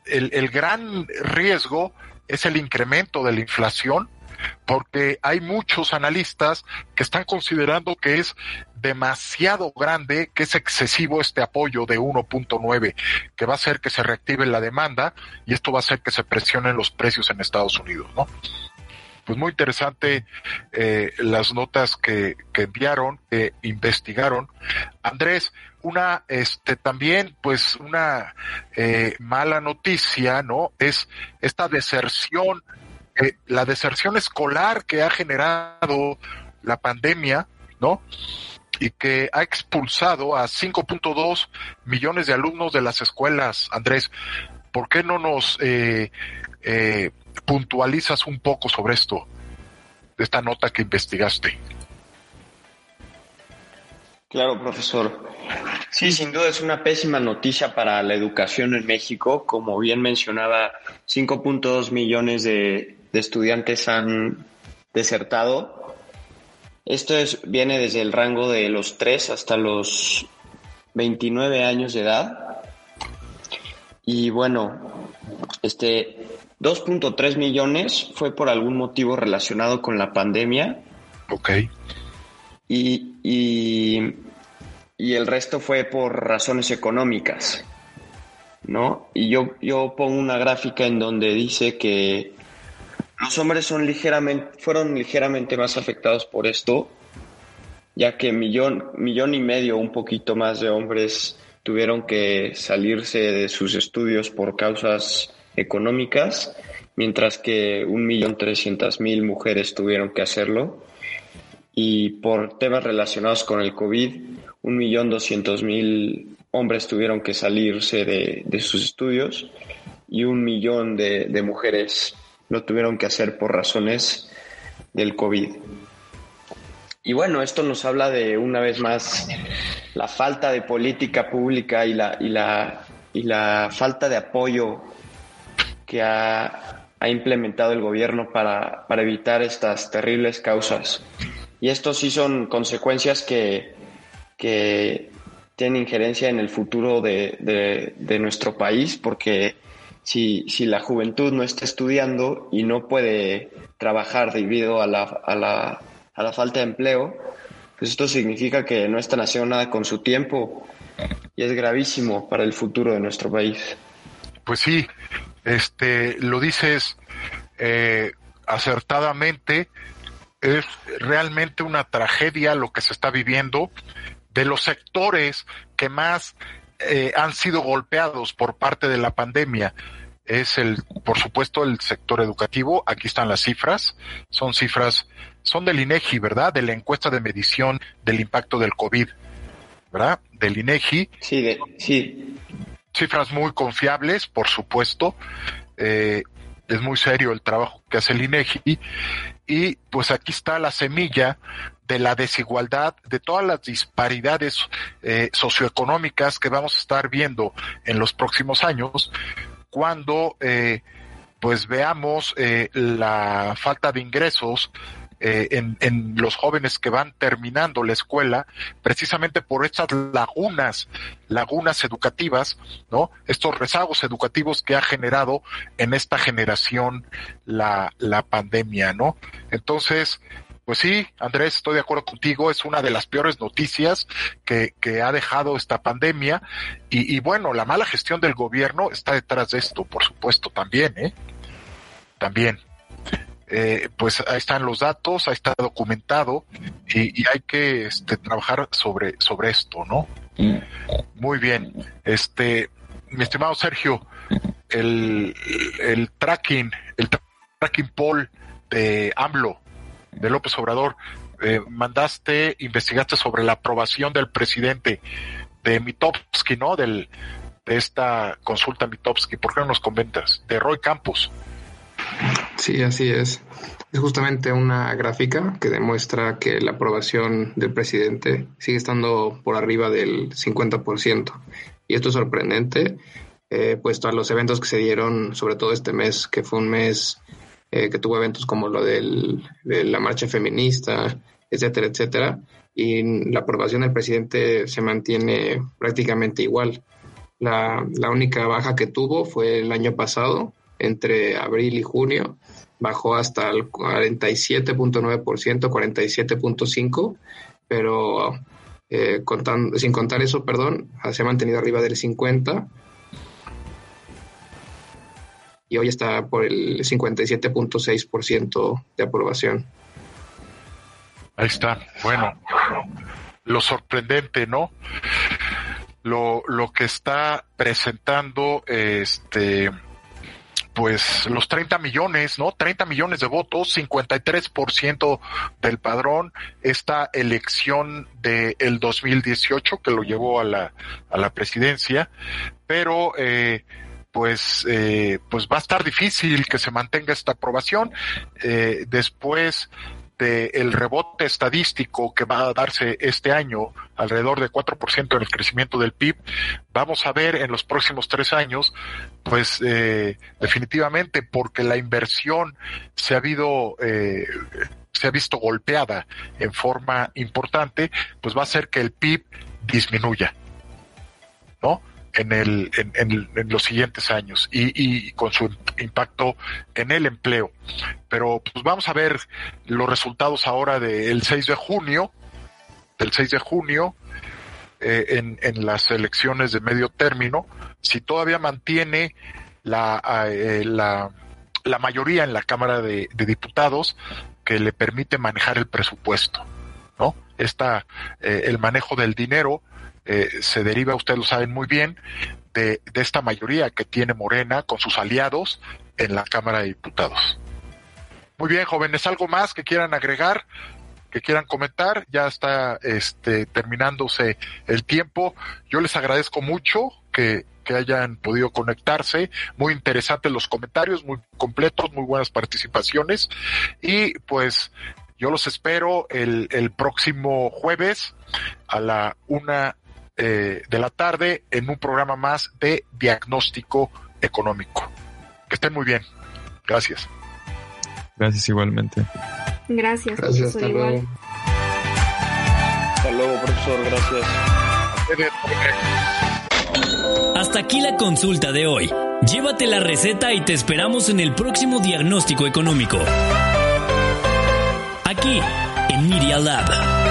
el, el gran riesgo es el incremento de la inflación porque hay muchos analistas que están considerando que es demasiado grande, que es excesivo este apoyo de 1.9, que va a hacer que se reactive la demanda y esto va a hacer que se presionen los precios en Estados Unidos, ¿no? Pues muy interesante eh, las notas que, que enviaron, que investigaron. Andrés, una, este, también, pues, una eh, mala noticia, ¿no? Es esta deserción eh, la deserción escolar que ha generado la pandemia, ¿no? Y que ha expulsado a 5.2 millones de alumnos de las escuelas. Andrés, ¿por qué no nos eh, eh, puntualizas un poco sobre esto, de esta nota que investigaste? Claro, profesor. Sí, sin duda es una pésima noticia para la educación en México. Como bien mencionaba, 5.2 millones de, de, estudiantes han desertado. Esto es, viene desde el rango de los 3 hasta los 29 años de edad. Y bueno, este 2.3 millones fue por algún motivo relacionado con la pandemia. Ok. Y, y, y, el resto fue por razones económicas, ¿no? Y yo, yo pongo una gráfica en donde dice que los hombres son ligeramente, fueron ligeramente más afectados por esto, ya que millón, millón y medio, un poquito más de hombres tuvieron que salirse de sus estudios por causas económicas, mientras que un millón trescientas mil mujeres tuvieron que hacerlo. y por temas relacionados con el COVID, un millón doscientos mil hombres tuvieron que salirse de, sus estudios y un millón de, de mujeres lo tuvieron que hacer por razones del COVID. Y bueno, esto nos habla de una vez más la falta de política pública y la, y la, y la falta de apoyo que ha, ha implementado el gobierno para, para, evitar estas terribles causas. Y esto sí son consecuencias que, que tienen injerencia en el futuro de, de nuestro país, porque si, si, la juventud no está estudiando y no puede trabajar debido a la, a la a la falta de empleo, pues esto significa que no están haciendo nada con su tiempo. Y es gravísimo para el futuro de nuestro país. Pues sí, este, lo dices eh, acertadamente, es realmente una tragedia lo que se está viviendo. De los sectores que más eh, han sido golpeados por parte de la pandemia es el, por supuesto, el sector educativo. Aquí están las cifras. Son cifras, son del INEGI, ¿verdad? De la encuesta de medición del impacto del COVID, ¿verdad? Del INEGI. Sí, sí. Cifras muy confiables, por supuesto. Eh, es muy serio el trabajo que hace el INEGI. Y pues aquí está la semilla de la desigualdad, de todas las disparidades eh, socioeconómicas que vamos a estar viendo en los próximos años, cuando eh, pues veamos eh, la falta de ingresos eh, en, en, los jóvenes que van terminando la escuela, precisamente por estas lagunas, lagunas educativas, ¿no? Estos rezagos educativos que ha generado en esta generación la, la pandemia, ¿no? Entonces, pues sí, Andrés, estoy de acuerdo contigo, es una de las peores noticias que, ha dejado esta pandemia y, bueno, la mala gestión del gobierno está detrás de esto, por supuesto, también, ¿eh? También. Eh, pues ahí están los datos, ahí está documentado y, y hay que este, trabajar sobre, sobre esto, ¿no? Muy bien. Este, mi estimado Sergio, el, el tracking, el tracking poll de AMLO, de López Obrador, eh, mandaste, investigaste sobre la aprobación del presidente de Mitowski, ¿no? Del, de esta consulta Mitowski. ¿Por qué no nos comentas? De Roy Campos. Sí, así es. Es justamente una gráfica que demuestra que la aprobación del presidente sigue estando por arriba del 50%. Y esto es sorprendente, eh, puesto a los eventos que se dieron, sobre todo este mes, que fue un mes eh, que tuvo eventos como lo del, de la marcha feminista, etcétera, etcétera, y la aprobación del presidente se mantiene prácticamente igual. La, la única baja que tuvo fue el año pasado, entre abril y junio, bajó hasta el 47.9%, 47.5%, pero eh, sin contar eso, perdón, se ha mantenido arriba del 50% y hoy está por el 57.6% de aprobación. Ahí está. Bueno, lo sorprendente, ¿no? Lo, lo que está presentando este pues los 30 millones, ¿no? 30 millones de votos, 53% del padrón, esta elección del el 2018 que lo llevó a la, a la presidencia, pero eh, pues, eh, pues va a estar difícil que se mantenga esta aprobación. Eh, después del el rebote estadístico que va a darse este año, alrededor de 4% en el crecimiento del PIB, vamos a ver en los próximos tres años, pues eh, definitivamente porque la inversión se ha habido eh, se ha visto golpeada en forma importante, pues va a hacer que el PIB disminuya, ¿no? En, el, en, los siguientes años y, y, con su impacto en el empleo. Pero pues vamos a ver los resultados ahora del 6 de junio, del 6 de junio, eh, en, las elecciones de medio término, si todavía mantiene la, eh, la, mayoría en la Cámara de, de, Diputados que le permite manejar el presupuesto, ¿no? Está eh, el manejo del dinero eh, se deriva, ustedes lo saben muy bien, de, de esta mayoría que tiene Morena con sus aliados en la Cámara de Diputados. Muy bien, jóvenes, ¿algo más que quieran agregar? que quieran comentar. Ya está este, terminándose el tiempo. Yo les agradezco mucho que, que hayan podido conectarse. Muy interesantes los comentarios, muy completos, muy buenas participaciones. Y pues yo los espero el, el próximo jueves a la una eh, de la tarde en un programa más de diagnóstico económico. Que estén muy bien. Gracias. Gracias igualmente. Gracias. Gracias, hasta luego. Hasta luego, profesor. Gracias. Hasta aquí la consulta de hoy. Llévate la receta y te esperamos en el próximo diagnóstico económico. Aquí, en Media Lab. Media Lab